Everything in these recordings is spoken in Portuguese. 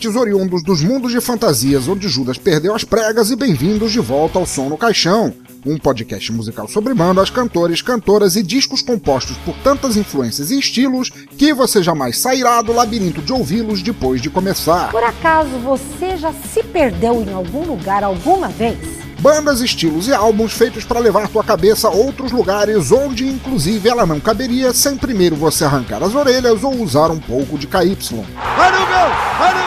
Ouvintes oriundos dos mundos de fantasias onde Judas perdeu as pregas e bem-vindos de volta ao Som no Caixão, um podcast musical sobre bandas, cantores, cantoras e discos compostos por tantas influências e estilos que você jamais sairá do labirinto de ouvi-los depois de começar. Por acaso você já se perdeu em algum lugar alguma vez? Bandas, estilos e álbuns feitos para levar tua cabeça a outros lugares onde inclusive ela não caberia sem primeiro você arrancar as orelhas ou usar um pouco de KY. Vai no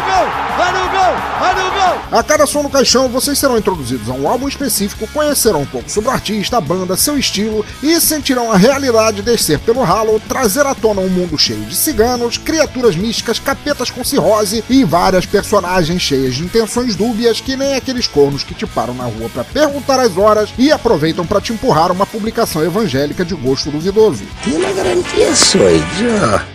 A cada som no caixão, vocês serão introduzidos a um álbum específico, conhecerão um pouco sobre o artista, a banda, seu estilo e sentirão a realidade descer pelo ralo, trazer à tona um mundo cheio de ciganos, criaturas místicas, capetas com cirrose e várias personagens cheias de intenções dúbias que nem aqueles cornos que te param na rua para perguntar as horas e aproveitam para te empurrar uma publicação evangélica de gosto duvidoso.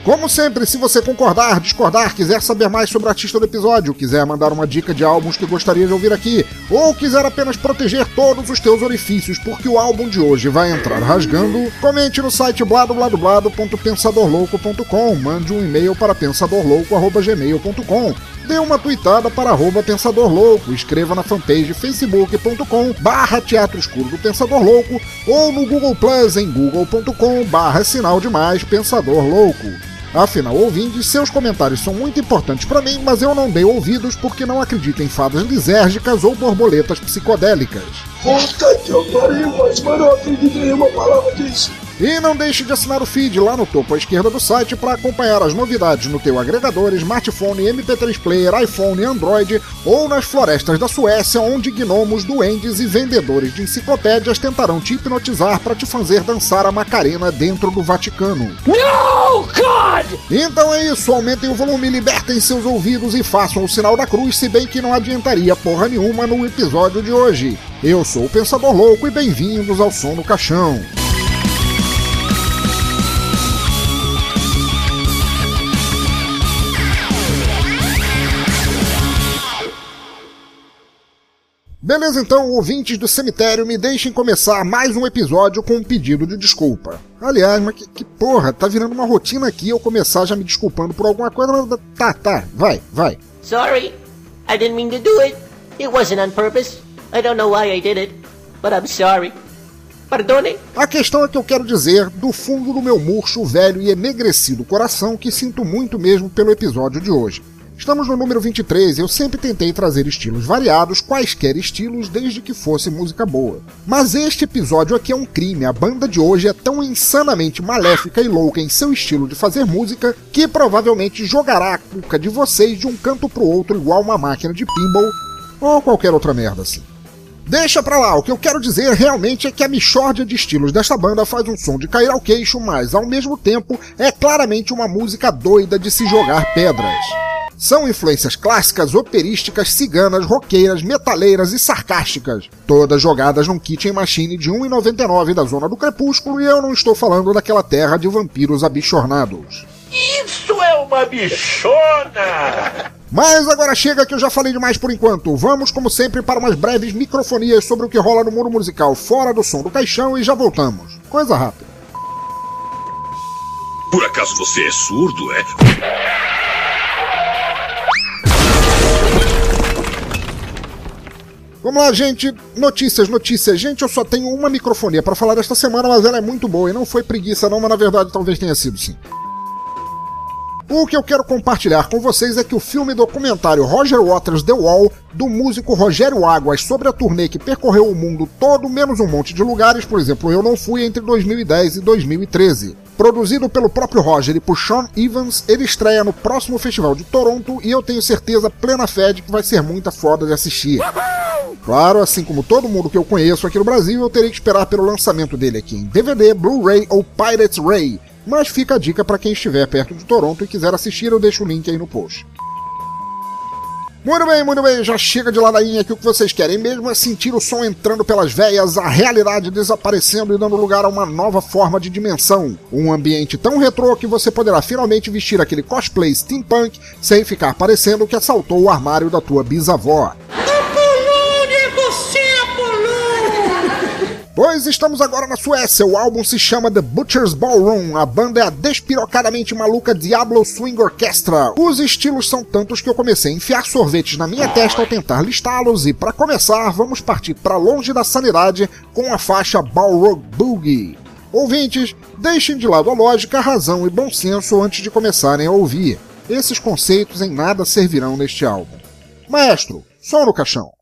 Como sempre, se você concordar, discordar, quiser saber mais sobre o artista do episódio, quiser mandar uma dica de álbuns que gostaria de ouvir aqui, ou quiser apenas proteger todos os teus orifícios porque o álbum de hoje vai entrar rasgando, comente no site bladobladoblado.pensadorlouco.com, mande um e-mail para pensadorlouco.gmail.com, dê uma tweetada para arroba Pensador Louco, escreva na fanpage facebook.com barra Teatro Escuro do Pensador Louco ou no Google Plus em google.com barra sinal de mais Pensador Louco. Afinal, ouvintes, seus comentários são muito importantes para mim, mas eu não dei ouvidos porque não acredito em fadas lisérgicas ou borboletas psicodélicas. Puta que eu pariu, mas mano, eu acredito em nenhuma palavra disso. E não deixe de assinar o feed lá no topo à esquerda do site para acompanhar as novidades no teu agregador, smartphone, MP3 player, iPhone, Android ou nas florestas da Suécia, onde gnomos, duendes e vendedores de enciclopédias tentarão te hipnotizar para te fazer dançar a Macarena dentro do Vaticano. No, God! Então é isso, aumentem o volume, libertem seus ouvidos e façam o sinal da cruz, se bem que não adiantaria porra nenhuma no episódio de hoje. Eu sou o Pensador Louco e bem-vindos ao Som no Caixão. Beleza, então, ouvintes do cemitério, me deixem começar mais um episódio com um pedido de desculpa. Aliás, mas que, que porra, tá virando uma rotina aqui eu começar já me desculpando por alguma coisa. mas Tá, tá, vai, vai. Sorry. I didn't mean to do it. It wasn't on purpose. I don't know why I did it, but I'm sorry. Perdone. A questão é que eu quero dizer, do fundo do meu murcho, velho e enegrecido coração, que sinto muito mesmo pelo episódio de hoje. Estamos no número 23 e eu sempre tentei trazer estilos variados, quaisquer estilos, desde que fosse música boa. Mas este episódio aqui é um crime, a banda de hoje é tão insanamente maléfica e louca em seu estilo de fazer música que provavelmente jogará a cuca de vocês de um canto pro outro igual uma máquina de pinball ou qualquer outra merda assim. Deixa pra lá, o que eu quero dizer realmente é que a mixórdia de estilos desta banda faz um som de cair ao queixo, mas ao mesmo tempo é claramente uma música doida de se jogar pedras. São influências clássicas, operísticas, ciganas, roqueiras, metaleiras e sarcásticas, todas jogadas num kitchen machine de 1,99 da Zona do Crepúsculo e eu não estou falando daquela terra de vampiros abichornados. Isso é uma bichona! Mas agora chega que eu já falei demais por enquanto. Vamos, como sempre, para umas breves microfonias sobre o que rola no mundo musical fora do som do caixão e já voltamos. Coisa rápida. Por acaso você é surdo, é? Vamos lá, gente. Notícias, notícias. Gente, eu só tenho uma microfonia para falar desta semana, mas ela é muito boa e não foi preguiça não, mas na verdade talvez tenha sido sim. O que eu quero compartilhar com vocês é que o filme documentário Roger Waters The Wall, do músico Rogério Águas, sobre a turnê que percorreu o mundo todo, menos um monte de lugares, por exemplo, eu não fui entre 2010 e 2013. Produzido pelo próprio Roger e por Sean Evans, ele estreia no próximo festival de Toronto e eu tenho certeza plena fé de que vai ser muita foda de assistir. Claro, assim como todo mundo que eu conheço aqui no Brasil, eu terei que esperar pelo lançamento dele aqui em DVD, Blu-ray ou Pirates Ray, mas fica a dica para quem estiver perto de Toronto e quiser assistir, eu deixo o link aí no post. Muito bem, muito bem, já chega de ladainha que o que vocês querem mesmo é sentir o som entrando pelas veias, a realidade desaparecendo e dando lugar a uma nova forma de dimensão. Um ambiente tão retrô que você poderá finalmente vestir aquele cosplay steampunk sem ficar parecendo que assaltou o armário da tua bisavó. Pois estamos agora na Suécia, o álbum se chama The Butcher's Ballroom, a banda é a despirocadamente maluca Diablo Swing Orchestra. Os estilos são tantos que eu comecei a enfiar sorvetes na minha testa ao tentar listá-los e para começar vamos partir para longe da sanidade com a faixa Balrog Boogie. Ouvintes, deixem de lado a lógica, a razão e bom senso antes de começarem a ouvir. Esses conceitos em nada servirão neste álbum. Maestro, som no caixão.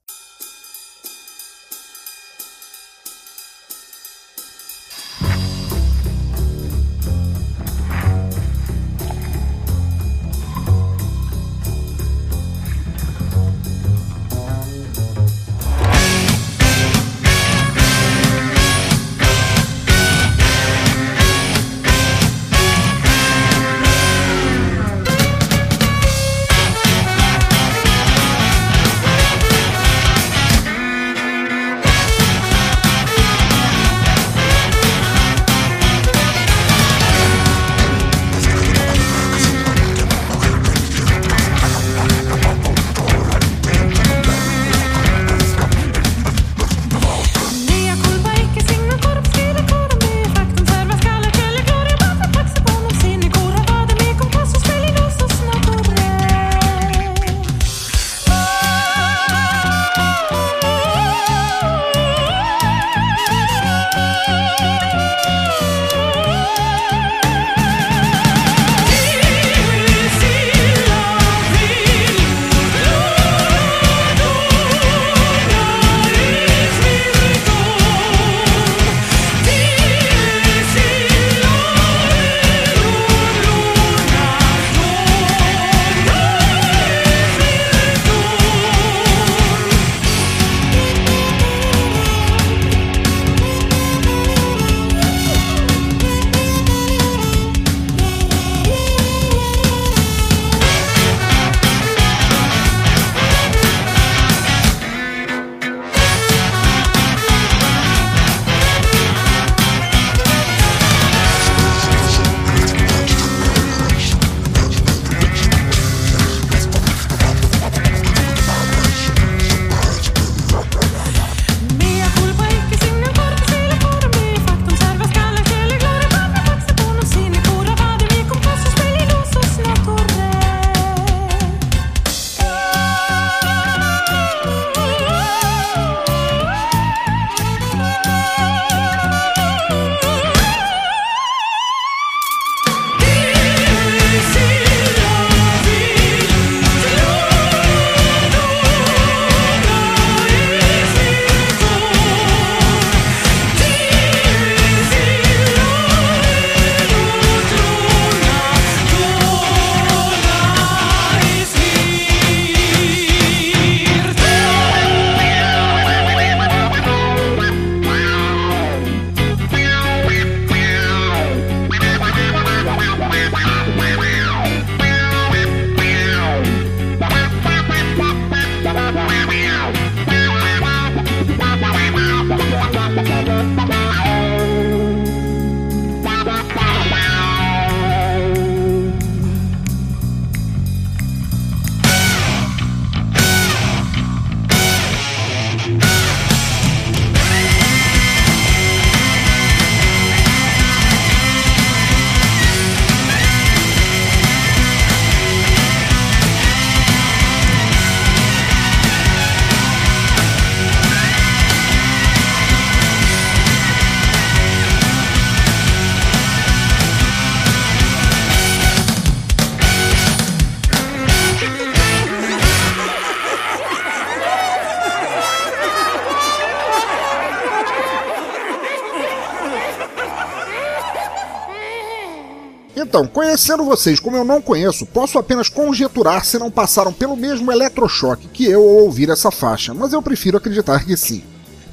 Conhecendo vocês como eu não conheço, posso apenas conjeturar se não passaram pelo mesmo eletrochoque que eu ao ouvir essa faixa, mas eu prefiro acreditar que sim.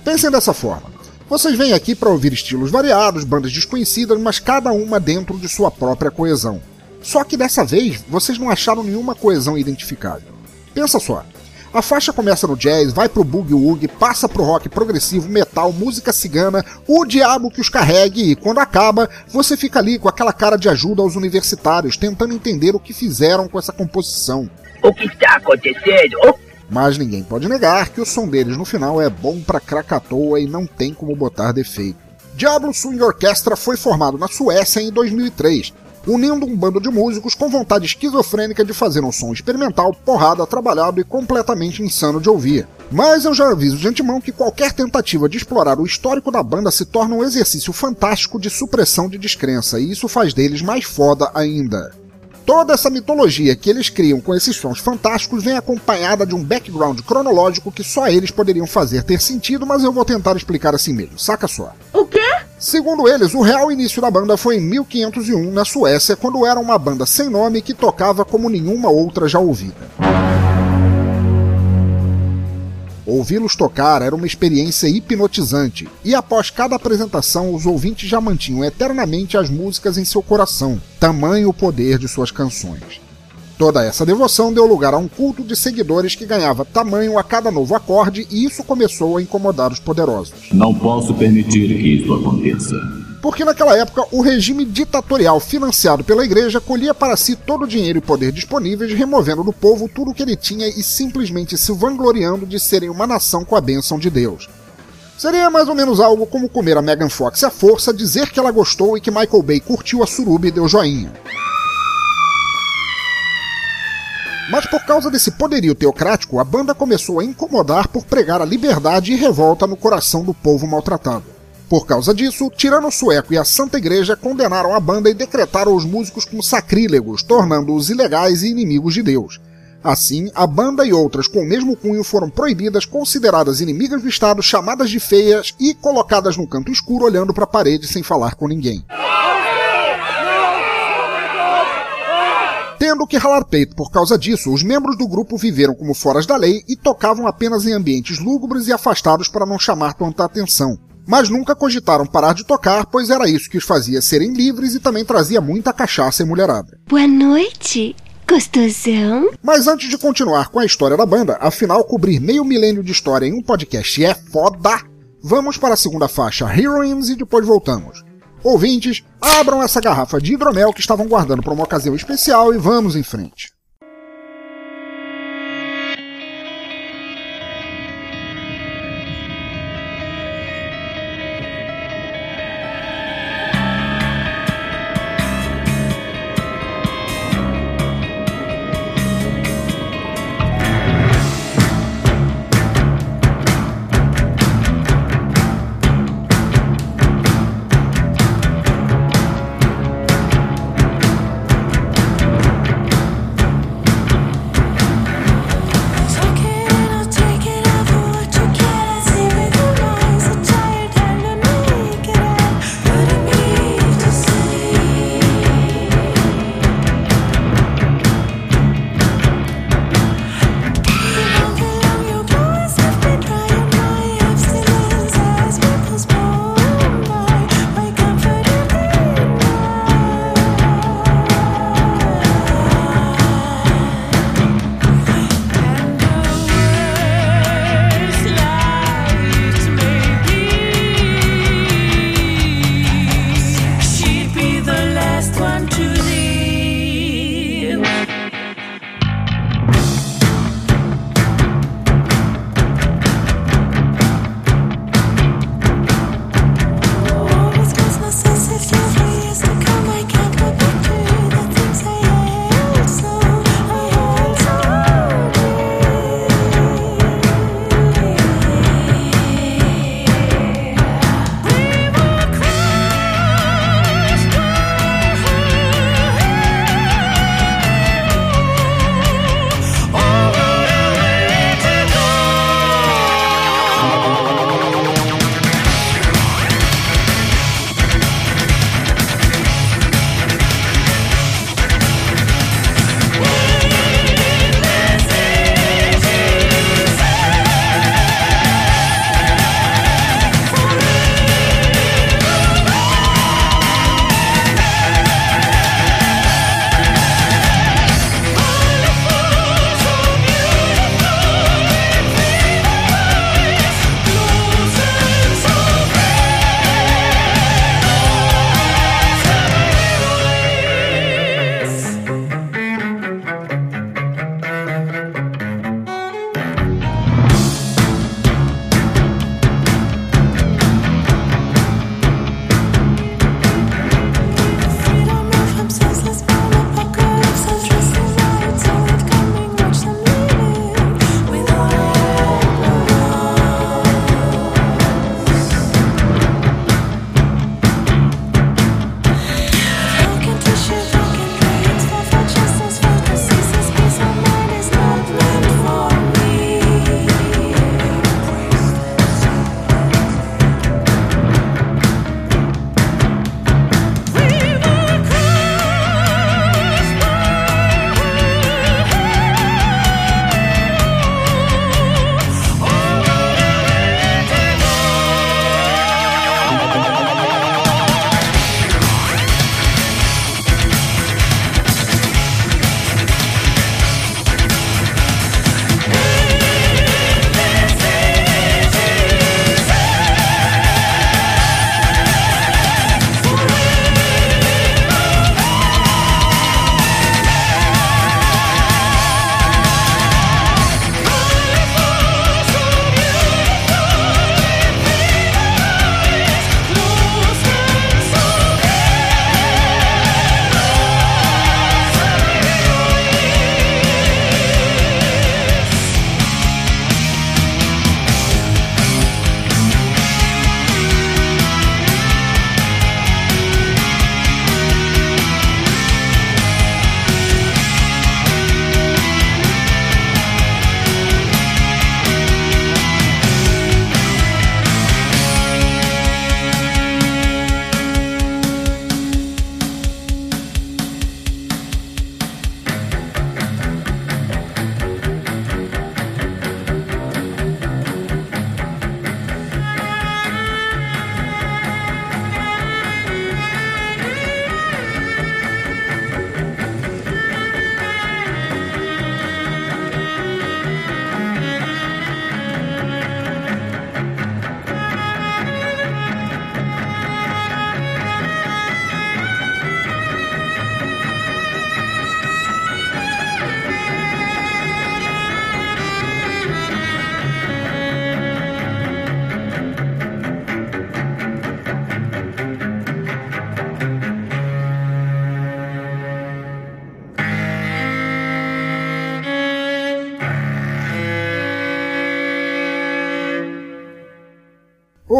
Pensem dessa forma. Vocês vêm aqui para ouvir estilos variados, bandas desconhecidas, mas cada uma dentro de sua própria coesão. Só que dessa vez vocês não acharam nenhuma coesão identificável. Pensa só. A faixa começa no jazz, vai pro boogie woogie, passa pro rock progressivo, metal, música cigana, o diabo que os carregue e quando acaba, você fica ali com aquela cara de ajuda aos universitários, tentando entender o que fizeram com essa composição. O que está acontecendo? Mas ninguém pode negar que o som deles no final é bom pra Krakatoa e não tem como botar defeito. Diablo Swing Orchestra foi formado na Suécia em 2003, unindo um bando de músicos com vontade esquizofrênica de fazer um som experimental, porrada, trabalhado e completamente insano de ouvir. Mas eu já aviso de antemão que qualquer tentativa de explorar o histórico da banda se torna um exercício fantástico de supressão de descrença, e isso faz deles mais foda ainda. Toda essa mitologia que eles criam com esses sons fantásticos vem acompanhada de um background cronológico que só eles poderiam fazer ter sentido, mas eu vou tentar explicar assim mesmo, saca só. O quê? Segundo eles, o real início da banda foi em 1501, na Suécia, quando era uma banda sem nome que tocava como nenhuma outra já ouvida. Ouvi-los tocar era uma experiência hipnotizante, e após cada apresentação, os ouvintes já mantinham eternamente as músicas em seu coração, tamanho o poder de suas canções. Toda essa devoção deu lugar a um culto de seguidores que ganhava tamanho a cada novo acorde, e isso começou a incomodar os poderosos. Não posso permitir que isso aconteça porque naquela época o regime ditatorial financiado pela igreja colhia para si todo o dinheiro e poder disponíveis, removendo do povo tudo o que ele tinha e simplesmente se vangloriando de serem uma nação com a bênção de Deus. Seria mais ou menos algo como comer a Megan Fox à força, dizer que ela gostou e que Michael Bay curtiu a suruba e deu joinha. Mas por causa desse poderio teocrático, a banda começou a incomodar por pregar a liberdade e revolta no coração do povo maltratado. Por causa disso, Tirano Sueco e a Santa Igreja condenaram a banda e decretaram os músicos como sacrílegos, tornando-os ilegais e inimigos de Deus. Assim, a banda e outras com o mesmo cunho foram proibidas, consideradas inimigas do Estado, chamadas de feias e colocadas num canto escuro olhando para a parede sem falar com ninguém. Tendo que ralar peito por causa disso, os membros do grupo viveram como foras da lei e tocavam apenas em ambientes lúgubres e afastados para não chamar tanta atenção mas nunca cogitaram parar de tocar, pois era isso que os fazia serem livres e também trazia muita cachaça e mulherada. Boa noite, gostosão. Mas antes de continuar com a história da banda, afinal cobrir meio milênio de história em um podcast é foda, vamos para a segunda faixa, Heroines, e depois voltamos. Ouvintes, abram essa garrafa de hidromel que estavam guardando para uma ocasião especial e vamos em frente.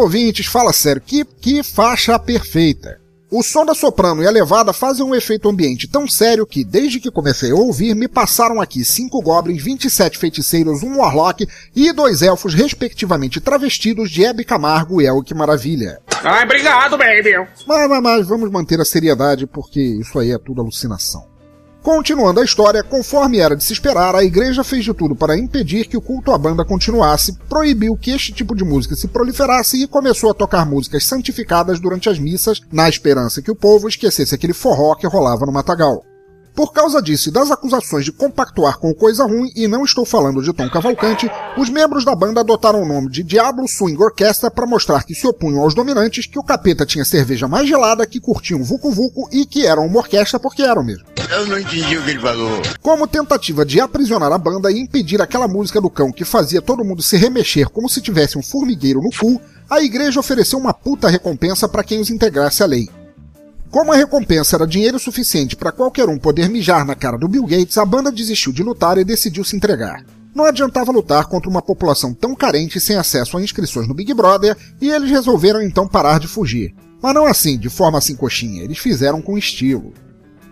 Ouvintes, fala sério, que, que faixa perfeita. O som da soprano e a levada fazem um efeito ambiente tão sério que, desde que comecei a ouvir, me passaram aqui cinco goblins, 27 feiticeiros, um warlock e dois elfos, respectivamente travestidos de Hebe Camargo e Elke Maravilha. Ai, obrigado, baby! Mas, mas, mas vamos manter a seriedade porque isso aí é tudo alucinação. Continuando a história, conforme era de se esperar, a igreja fez de tudo para impedir que o culto à banda continuasse, proibiu que este tipo de música se proliferasse e começou a tocar músicas santificadas durante as missas, na esperança que o povo esquecesse aquele forró que rolava no matagal. Por causa disso e das acusações de compactuar com coisa ruim, e não estou falando de Tom Cavalcante, os membros da banda adotaram o nome de Diablo Swing Orquestra para mostrar que se opunham aos dominantes, que o capeta tinha cerveja mais gelada, que curtiam Vucu Vucu e que eram uma orquestra porque eram mesmo. Eu não entendi o que ele falou. Como tentativa de aprisionar a banda e impedir aquela música do cão que fazia todo mundo se remexer como se tivesse um formigueiro no cu, a igreja ofereceu uma puta recompensa para quem os integrasse à lei. Como a recompensa era dinheiro suficiente para qualquer um poder mijar na cara do Bill Gates, a banda desistiu de lutar e decidiu se entregar. Não adiantava lutar contra uma população tão carente sem acesso a inscrições no Big Brother, e eles resolveram então parar de fugir. Mas não assim, de forma assim coxinha, eles fizeram com estilo.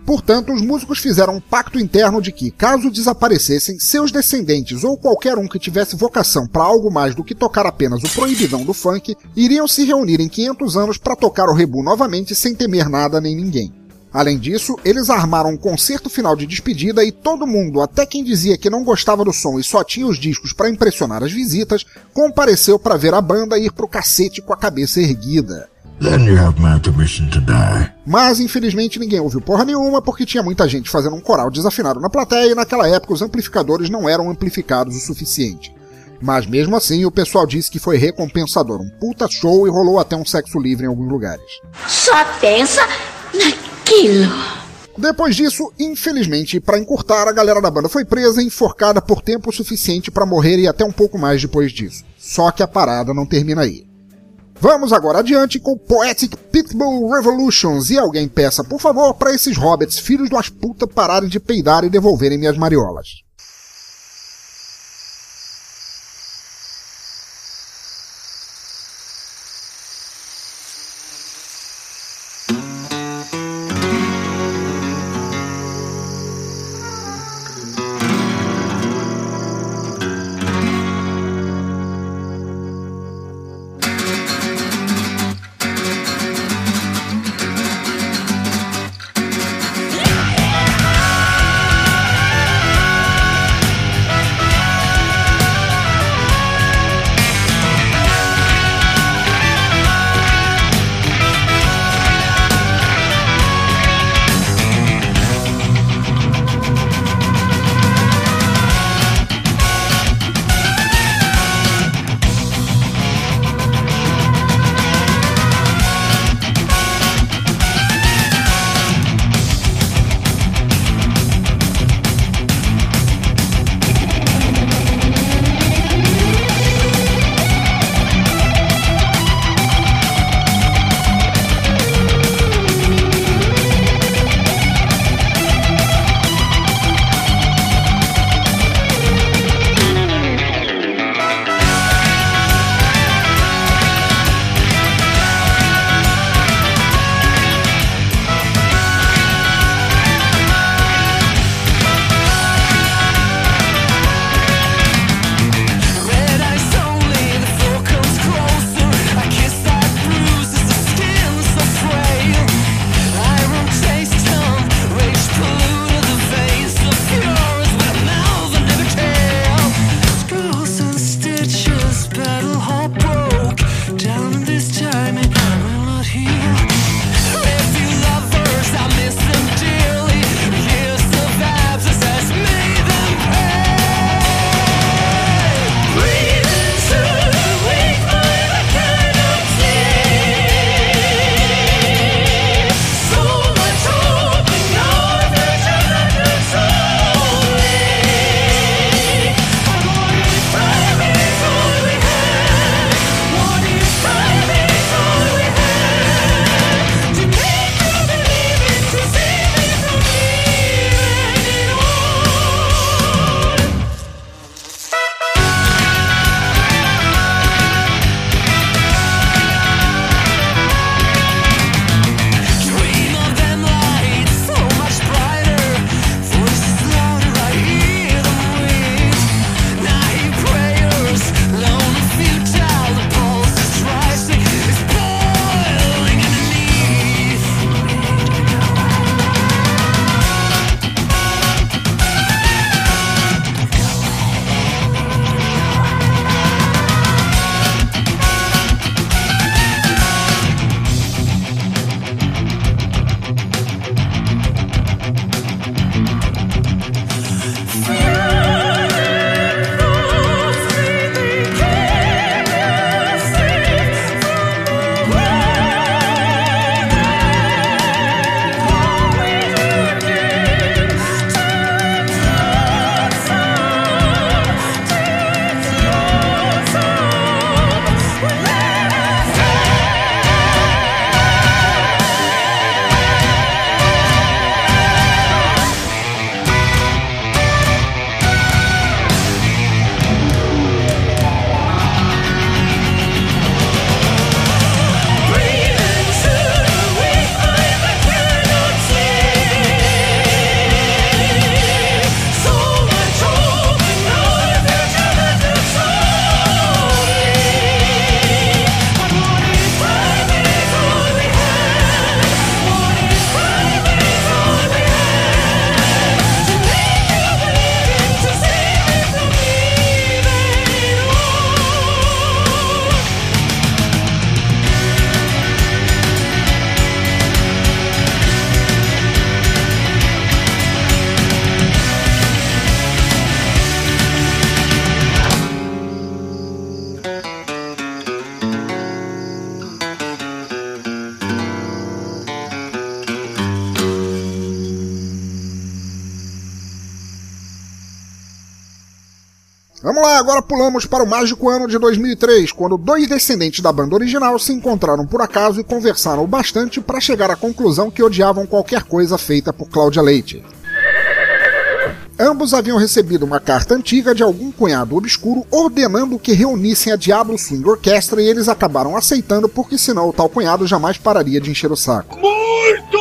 Portanto, os músicos fizeram um pacto interno de que, caso desaparecessem, seus descendentes ou qualquer um que tivesse vocação para algo mais do que tocar apenas o proibidão do funk, iriam se reunir em 500 anos para tocar o rebu novamente sem temer nada nem ninguém. Além disso, eles armaram um concerto final de despedida e todo mundo, até quem dizia que não gostava do som e só tinha os discos para impressionar as visitas, compareceu para ver a banda ir pro cacete com a cabeça erguida. Then you have my permission to die. Mas infelizmente ninguém ouviu porra nenhuma porque tinha muita gente fazendo um coral desafinado na plateia e naquela época os amplificadores não eram amplificados o suficiente. Mas mesmo assim o pessoal disse que foi recompensador, um puta show e rolou até um sexo livre em alguns lugares. Só pensa naquilo. Depois disso, infelizmente, para encurtar, a galera da banda foi presa e enforcada por tempo suficiente para morrer e até um pouco mais depois disso. Só que a parada não termina aí. Vamos agora adiante com Poetic Pitbull Revolutions e alguém peça, por favor, para esses hobbits, filhos das putas, pararem de peidar e devolverem minhas mariolas. Pulamos para o mágico ano de 2003, quando dois descendentes da banda original se encontraram por acaso e conversaram bastante para chegar à conclusão que odiavam qualquer coisa feita por Cláudia Leite. Ambos haviam recebido uma carta antiga de algum cunhado obscuro ordenando que reunissem a Diablo Swing Orchestra e eles acabaram aceitando porque senão o tal cunhado jamais pararia de encher o saco. Muito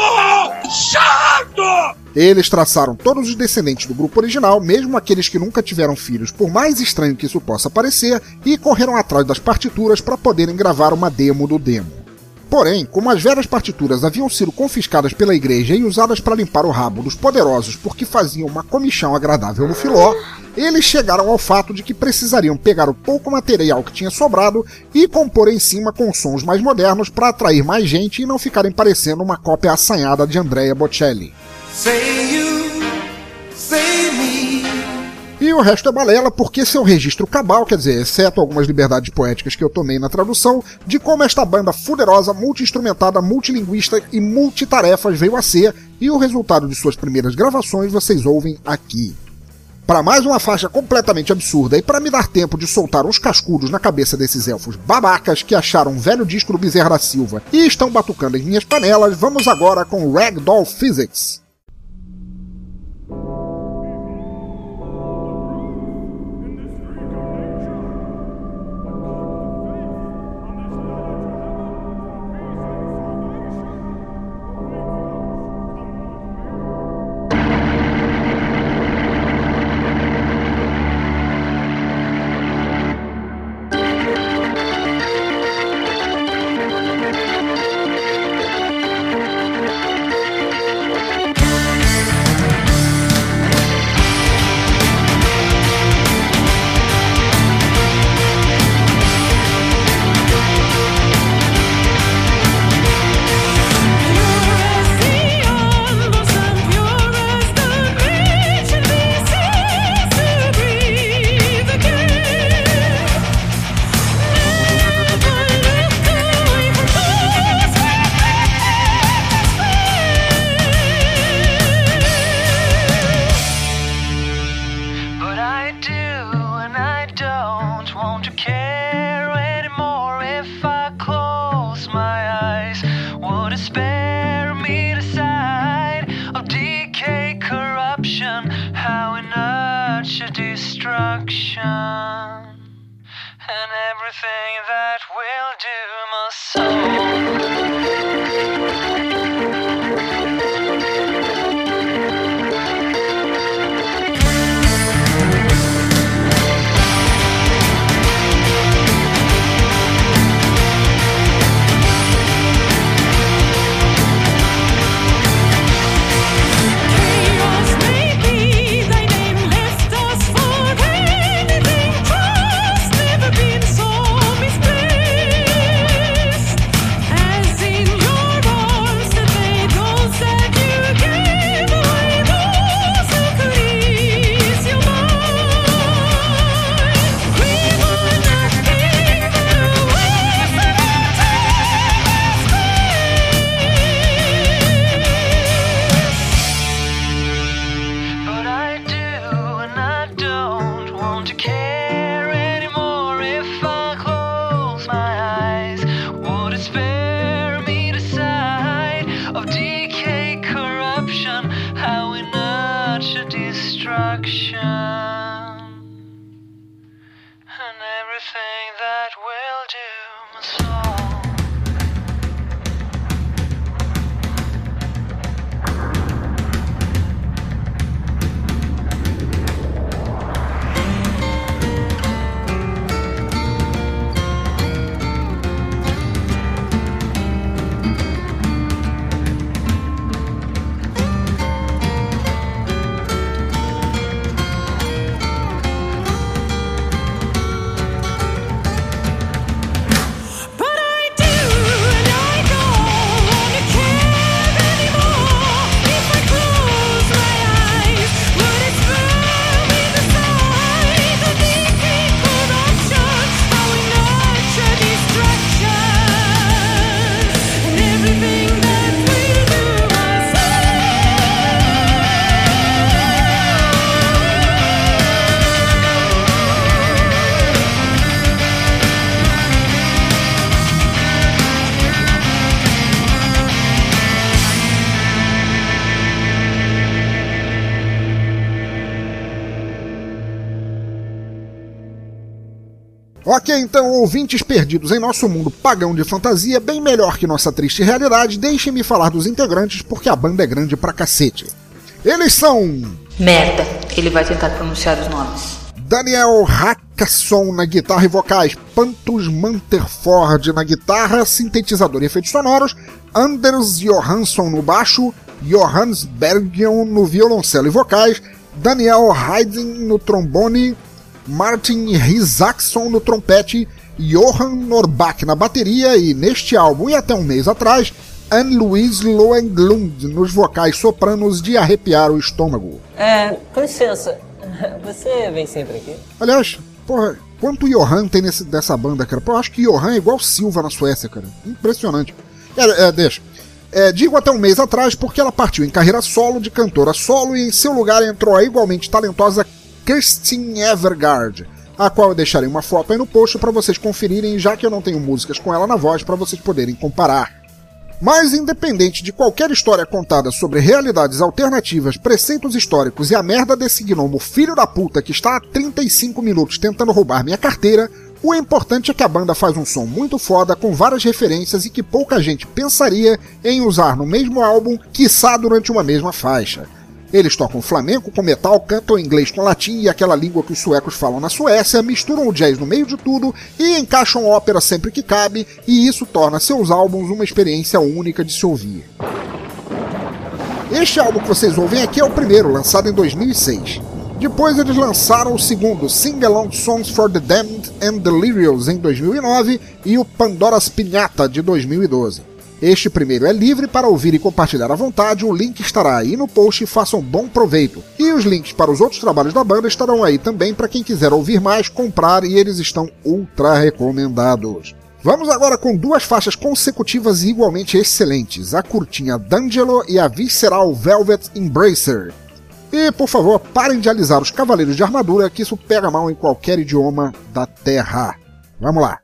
chato! Eles traçaram todos os descendentes do grupo original, mesmo aqueles que nunca tiveram filhos, por mais estranho que isso possa parecer, e correram atrás das partituras para poderem gravar uma demo do demo. Porém, como as velhas partituras haviam sido confiscadas pela igreja e usadas para limpar o rabo dos poderosos porque faziam uma comichão agradável no filó, eles chegaram ao fato de que precisariam pegar o pouco material que tinha sobrado e compor em cima com sons mais modernos para atrair mais gente e não ficarem parecendo uma cópia assanhada de Andrea Bocelli. E o resto é balela, porque seu registro cabal, quer dizer, exceto algumas liberdades poéticas que eu tomei na tradução, de como esta banda fuderosa, multi-instrumentada, multilinguista e multitarefas veio a ser, e o resultado de suas primeiras gravações vocês ouvem aqui. Para mais uma faixa completamente absurda e para me dar tempo de soltar uns cascudos na cabeça desses elfos babacas que acharam um velho disco do Bezerra da Silva e estão batucando em minhas panelas, vamos agora com Ragdoll Physics. Ok, então, ouvintes perdidos em nosso mundo pagão de fantasia, bem melhor que nossa triste realidade, deixem-me falar dos integrantes porque a banda é grande pra cacete. Eles são. Merda, ele vai tentar pronunciar os nomes. Daniel Hackasson na guitarra e vocais, Pantus Manterford na guitarra, sintetizador e efeitos sonoros, Anders Johansson no baixo, Johannes Bergion no violoncelo e vocais, Daniel Heiden no trombone, Martin Isaacson no trompete, Johan Norbach na bateria e neste álbum e até um mês atrás, Anne-Louise Loenglund nos vocais sopranos de arrepiar o estômago. É, com licença, você vem sempre aqui? Aliás, porra, quanto Johan tem nesse, dessa banda, cara? Pô, eu acho que Johan é igual Silva na Suécia, cara. Impressionante. É, é deixa. É, digo até um mês atrás porque ela partiu em carreira solo de cantora solo e em seu lugar entrou a igualmente talentosa Kirsten Evergard, a qual eu deixarei uma foto aí no post para vocês conferirem, já que eu não tenho músicas com ela na voz para vocês poderem comparar. Mas independente de qualquer história contada sobre realidades alternativas, preceitos históricos e a merda desse gnomo filho da puta que está há 35 minutos tentando roubar minha carteira, o importante é que a banda faz um som muito foda com várias referências e que pouca gente pensaria em usar no mesmo álbum, quiçá durante uma mesma faixa. Eles tocam flamenco com metal, cantam inglês com latim e aquela língua que os suecos falam na Suécia, misturam o jazz no meio de tudo e encaixam ópera sempre que cabe, e isso torna seus álbuns uma experiência única de se ouvir. Este álbum que vocês ouvem aqui é o primeiro, lançado em 2006. Depois eles lançaram o segundo, Sing Along Songs for the Damned and Delirious, em 2009, e o Pandora's Pinhata, de 2012. Este primeiro é livre para ouvir e compartilhar à vontade, o link estará aí no post e façam bom proveito. E os links para os outros trabalhos da banda estarão aí também para quem quiser ouvir mais, comprar e eles estão ultra recomendados. Vamos agora com duas faixas consecutivas igualmente excelentes, a curtinha D'Angelo e a visceral Velvet Embracer. E, por favor, parem de alisar os cavaleiros de armadura, que isso pega mal em qualquer idioma da Terra. Vamos lá!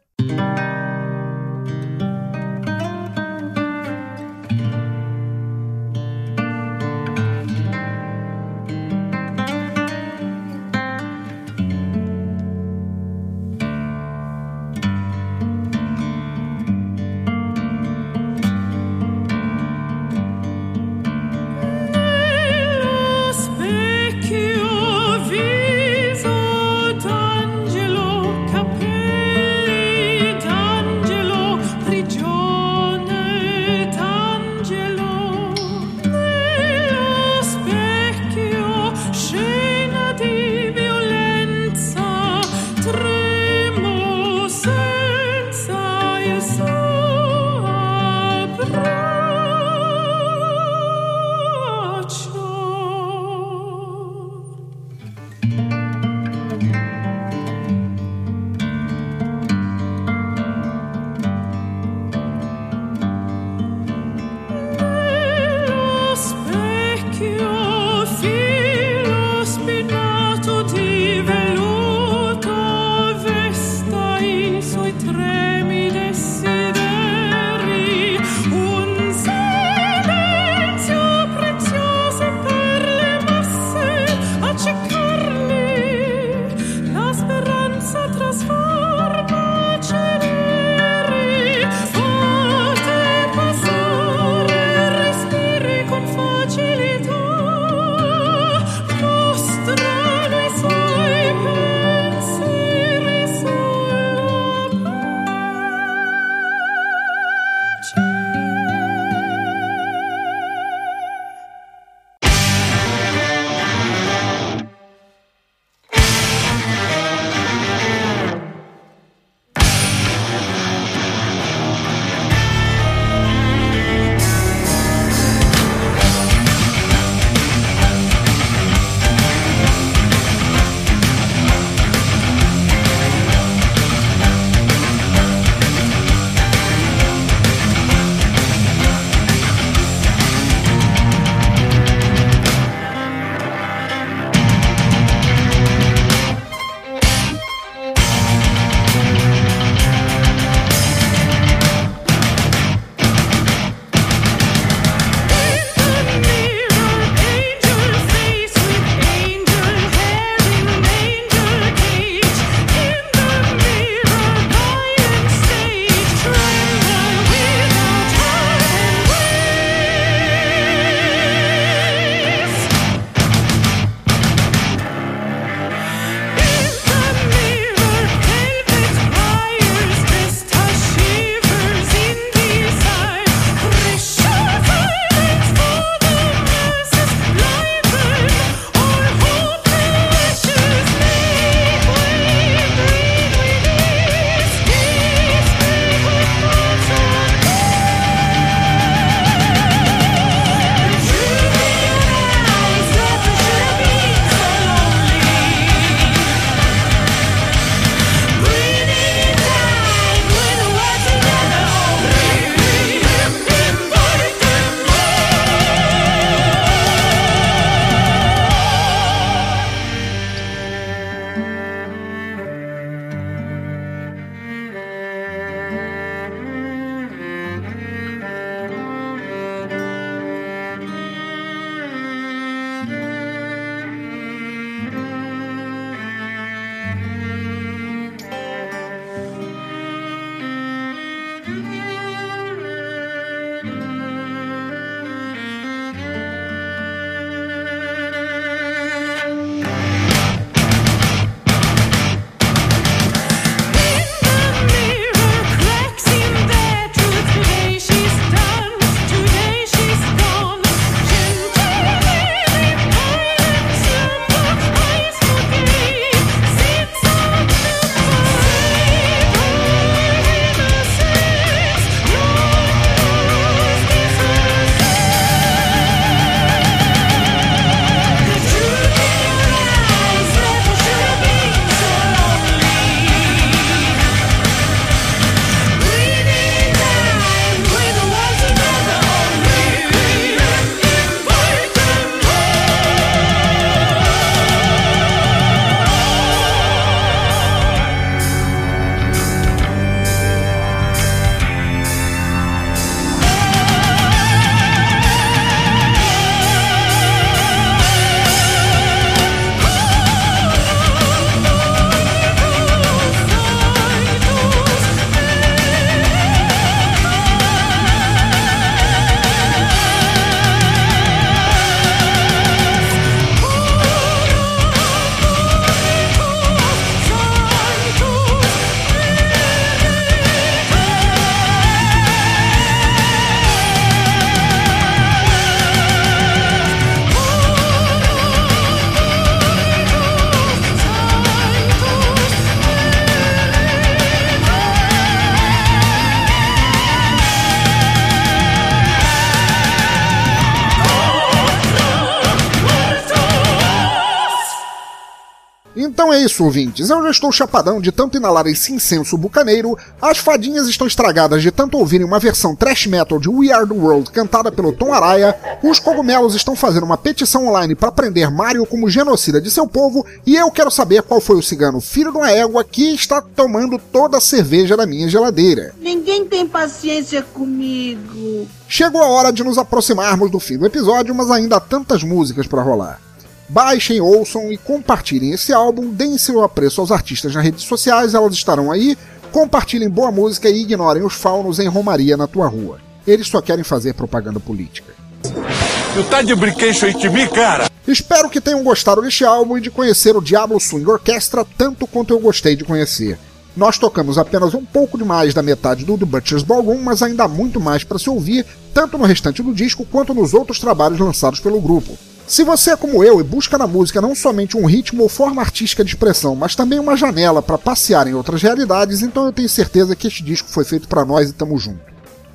Isso, ouvintes. Eu já estou chapadão de tanto inalar esse incenso bucaneiro, as fadinhas estão estragadas de tanto ouvirem uma versão thrash metal de We Are the World cantada pelo Tom Araya, os cogumelos estão fazendo uma petição online para prender Mario como genocida de seu povo, e eu quero saber qual foi o cigano filho de uma égua que está tomando toda a cerveja da minha geladeira. Ninguém tem paciência comigo. Chegou a hora de nos aproximarmos do fim do episódio, mas ainda há tantas músicas para rolar. Baixem, ouçam e compartilhem esse álbum, deem seu apreço aos artistas nas redes sociais, elas estarão aí. Compartilhem boa música e ignorem os faunos em Romaria na tua rua. Eles só querem fazer propaganda política. Tu tá de brinquedo aí de mim, cara? Espero que tenham gostado deste álbum e de conhecer o Diablo Swing Orchestra tanto quanto eu gostei de conhecer. Nós tocamos apenas um pouco demais da metade do The Butcher's Ballroom, mas ainda há muito mais para se ouvir, tanto no restante do disco quanto nos outros trabalhos lançados pelo grupo. Se você é como eu e busca na música não somente um ritmo ou forma artística de expressão, mas também uma janela para passear em outras realidades, então eu tenho certeza que este disco foi feito para nós e tamo junto.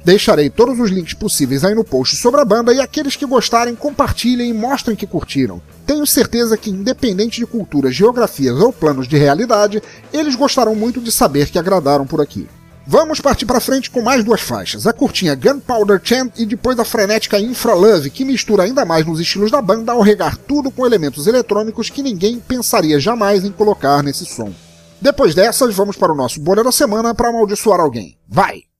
Deixarei todos os links possíveis aí no post sobre a banda e aqueles que gostarem compartilhem e mostrem que curtiram. Tenho certeza que, independente de culturas, geografias ou planos de realidade, eles gostarão muito de saber que agradaram por aqui. Vamos partir para frente com mais duas faixas, a curtinha Gunpowder Chant e depois a frenética Infra Love, que mistura ainda mais nos estilos da banda ao regar tudo com elementos eletrônicos que ninguém pensaria jamais em colocar nesse som. Depois dessas, vamos para o nosso bolha da semana para amaldiçoar alguém. Vai!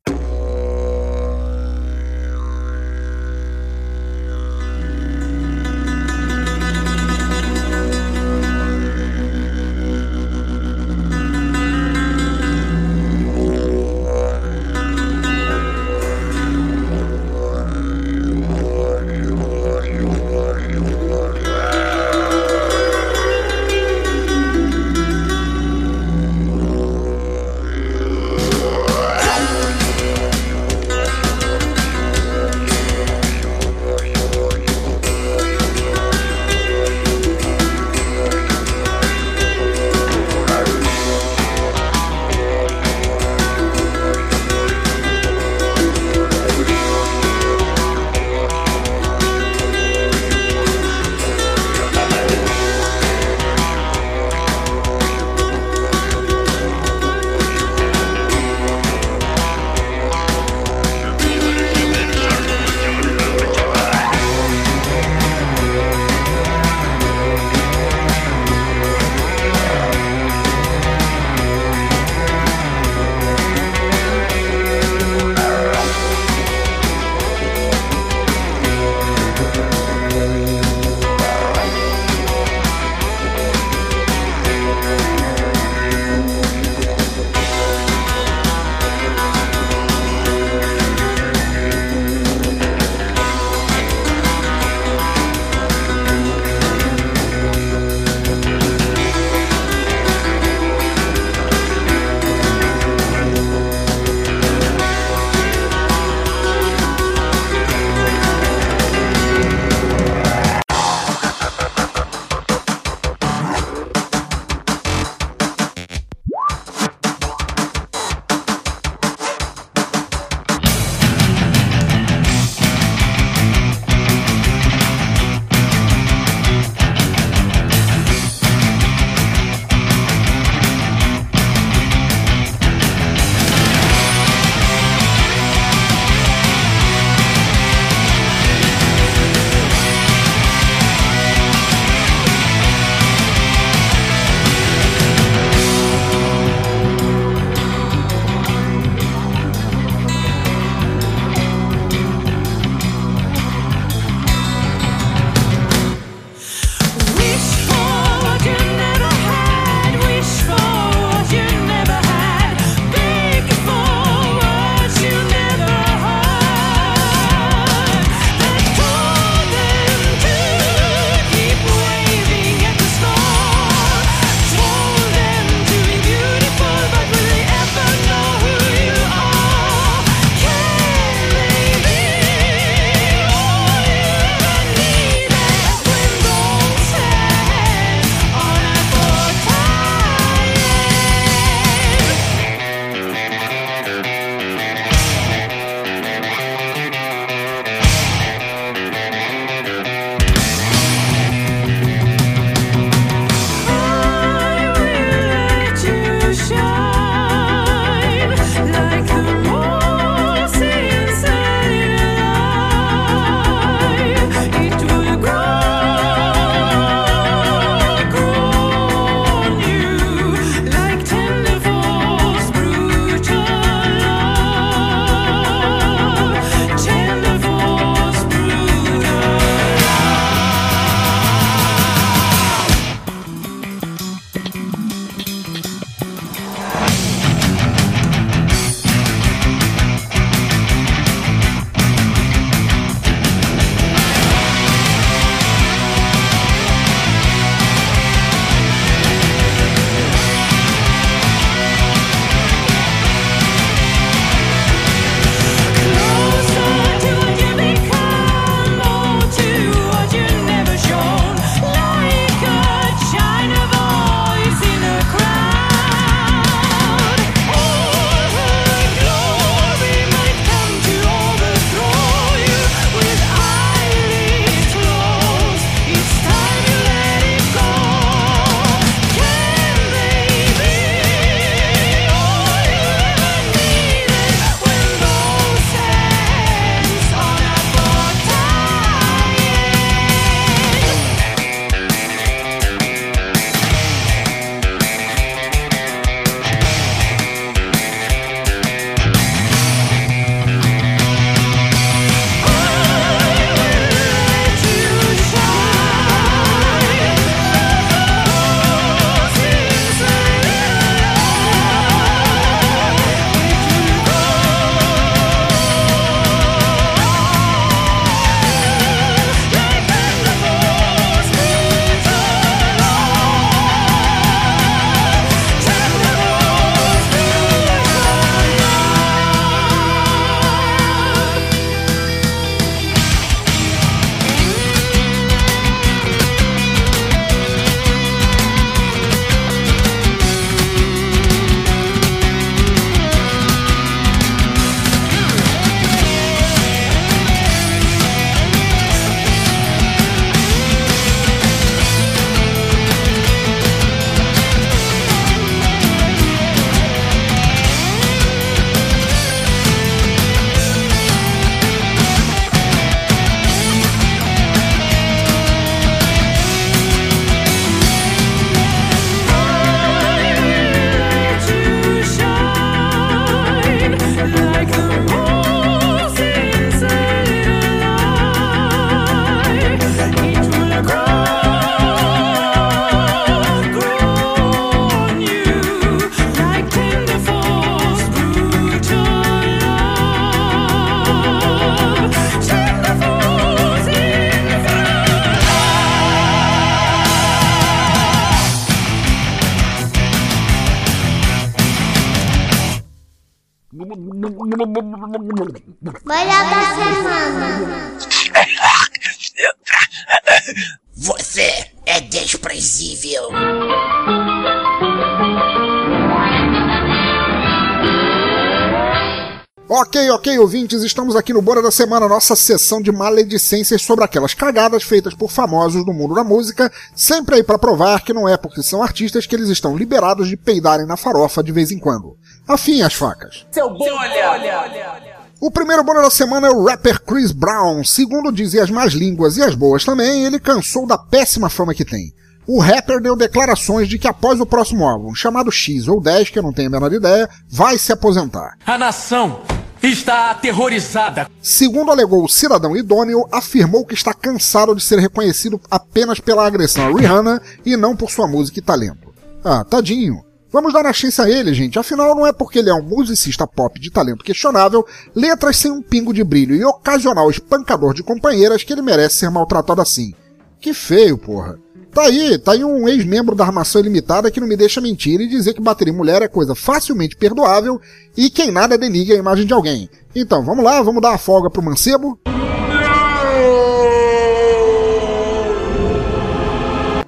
Ouvintes, estamos aqui no Bora da Semana, nossa sessão de maledicências sobre aquelas cagadas feitas por famosos no mundo da música, sempre aí para provar que não é porque são artistas que eles estão liberados de peidarem na farofa de vez em quando. Afim as facas. Seu bolha! O primeiro bônus da semana é o rapper Chris Brown. Segundo dizem as más línguas e as boas também, ele cansou da péssima fama que tem. O rapper deu declarações de que após o próximo álbum, chamado X ou 10, que eu não tenho a menor ideia, vai se aposentar. A nação está aterrorizada. Segundo alegou o cidadão idôneo, afirmou que está cansado de ser reconhecido apenas pela agressão a Rihanna e não por sua música e talento. Ah, tadinho. Vamos dar a chance a ele, gente. Afinal, não é porque ele é um musicista pop de talento questionável, letras sem um pingo de brilho e ocasional espancador de companheiras que ele merece ser maltratado assim. Que feio, porra. Tá aí, tá aí um ex-membro da Armação Ilimitada que não me deixa mentir e dizer que bater em mulher é coisa facilmente perdoável e quem nada deniga a imagem de alguém. Então, vamos lá, vamos dar uma folga pro mancebo?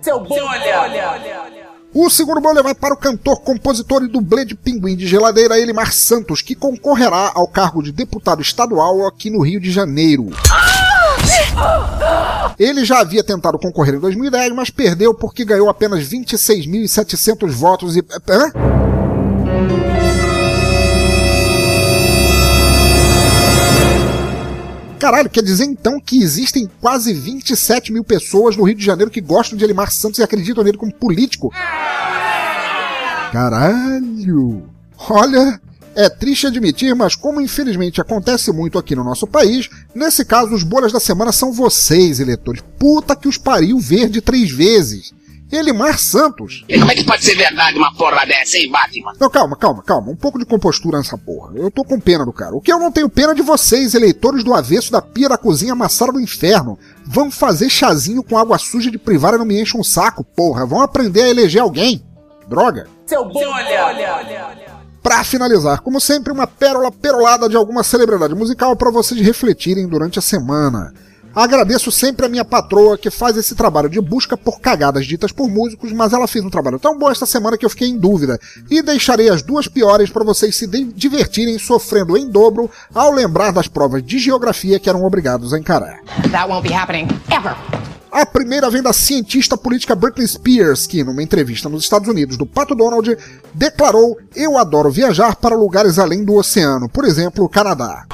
Seu bolha! O segundo bolha vai para o cantor, compositor e dublê de pinguim de geladeira Elimar Santos, que concorrerá ao cargo de deputado estadual aqui no Rio de Janeiro. Ele já havia tentado concorrer em 2010, mas perdeu porque ganhou apenas 26.700 votos e. Hã? Caralho, quer dizer então que existem quase 27 mil pessoas no Rio de Janeiro que gostam de Elimar Santos e acreditam nele como político? Caralho! Olha, é triste admitir, mas como infelizmente acontece muito aqui no nosso país, nesse caso os bolhas da semana são vocês, eleitores. Puta que os pariu verde três vezes. Elimar Santos. E como é que pode ser verdade uma porra dessa, hein, Batman? Não, calma, calma, calma. Um pouco de compostura nessa porra. Eu tô com pena do cara. O que eu não tenho pena de vocês, eleitores do avesso da pia da cozinha amassada do inferno. Vão fazer chazinho com água suja de privada e não me enchem um saco, porra. Vão aprender a eleger alguém. Droga. Seu bolha! Pra finalizar, como sempre, uma pérola perolada de alguma celebridade musical para vocês refletirem durante a semana. Agradeço sempre a minha patroa que faz esse trabalho de busca por cagadas ditas por músicos, mas ela fez um trabalho tão bom esta semana que eu fiquei em dúvida. E deixarei as duas piores para vocês se divertirem sofrendo em dobro ao lembrar das provas de geografia que eram obrigados a encarar. That won't be happening ever. A primeira vem da cientista política Britney Spears, que, numa entrevista nos Estados Unidos do Pato Donald, declarou: Eu adoro viajar para lugares além do oceano, por exemplo, o Canadá.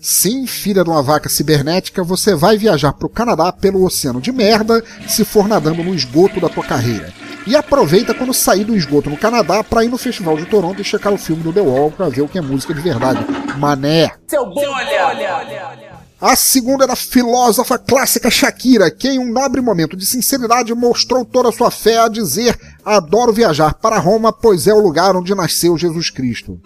Sim, filha de uma vaca cibernética, você vai viajar para o Canadá pelo oceano de merda se for nadando no esgoto da tua carreira. E aproveita quando sair do esgoto no Canadá para ir no Festival de Toronto e checar o filme do The Wall para ver o que é música de verdade. Mané. Seu bolha! A segunda é da filósofa clássica Shakira, que em um nobre momento de sinceridade mostrou toda a sua fé a dizer: Adoro viajar para Roma, pois é o lugar onde nasceu Jesus Cristo.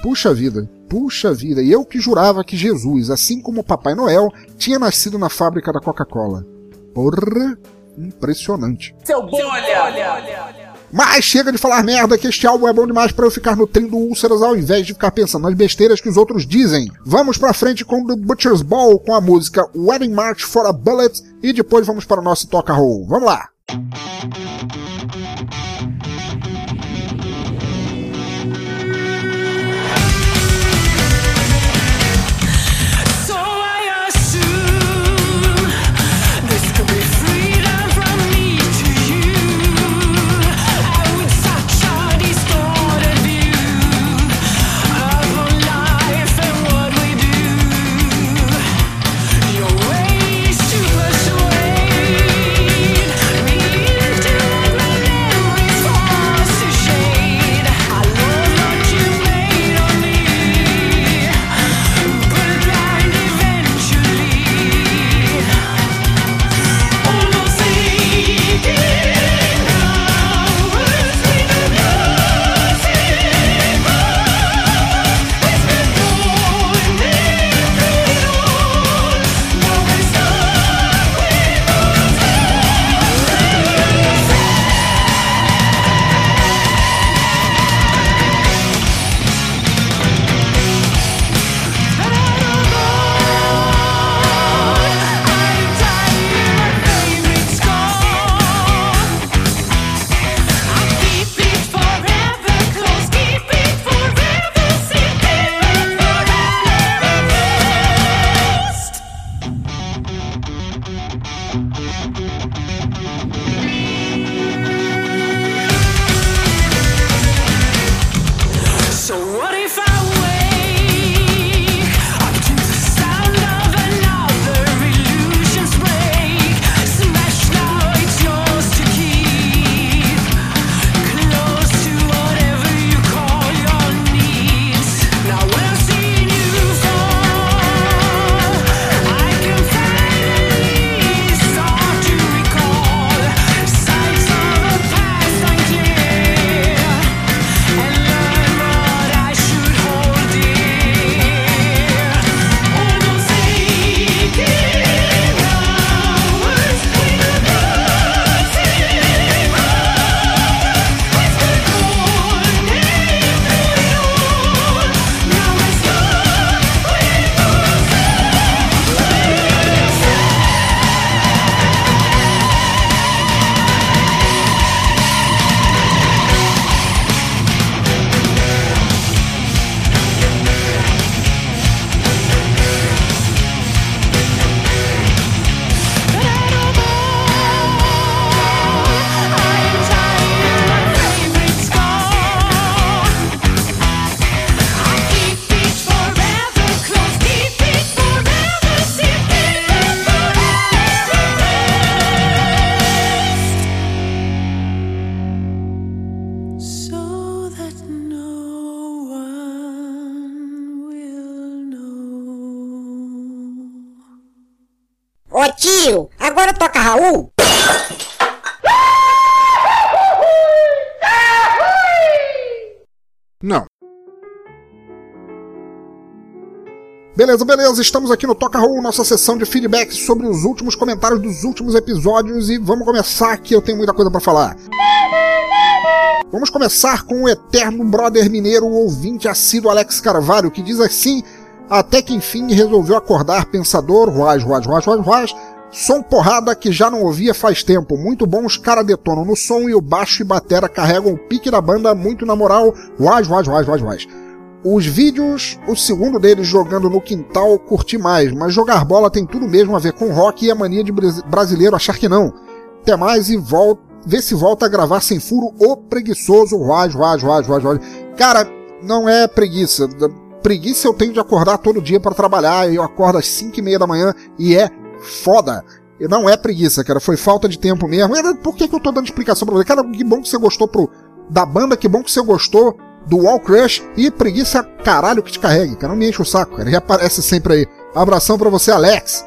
Puxa vida, puxa vida, e eu que jurava que Jesus, assim como o Papai Noel, tinha nascido na fábrica da Coca-Cola. Porra, impressionante. Seu bolha! Mas chega de falar merda que este álbum é bom demais para eu ficar nutrindo úlceras ao invés de ficar pensando nas besteiras que os outros dizem. Vamos pra frente com The Butcher's Ball com a música Wedding March for a Bullet e depois vamos para o nosso toca roll. Vamos lá. Beleza, beleza, estamos aqui no Toca Roll, nossa sessão de feedback sobre os últimos comentários dos últimos episódios e vamos começar que eu tenho muita coisa para falar. Vamos começar com o eterno brother mineiro, o ouvinte assíduo Alex Carvalho, que diz assim: até que enfim resolveu acordar pensador, ruaz, ruaz, ruaz, ruaz, ruaz, som porrada que já não ouvia faz tempo, muito bom, os caras detonam no som e o baixo e batera carregam o pique da banda muito na moral, ruaz, ruaz, ruaz, ruaz, ruaz. Os vídeos, o segundo deles jogando no quintal, curti mais, mas jogar bola tem tudo mesmo a ver com rock e a mania de brasileiro achar que não. Até mais e volta, vê se volta a gravar sem furo o preguiçoso, ruaz, ruaz, ruaz, ruaz, ruaz. Cara, não é preguiça. Preguiça eu tenho de acordar todo dia para trabalhar, eu acordo às 5 e meia da manhã e é foda. Não é preguiça, cara, foi falta de tempo mesmo. Por que, que eu tô dando explicação pra você? Cara, que bom que você gostou pro, da banda, que bom que você gostou do Wall Crush e preguiça caralho que te carregue, cara. Não me enche o saco, cara. Ele aparece sempre aí. Abração pra você, Alex.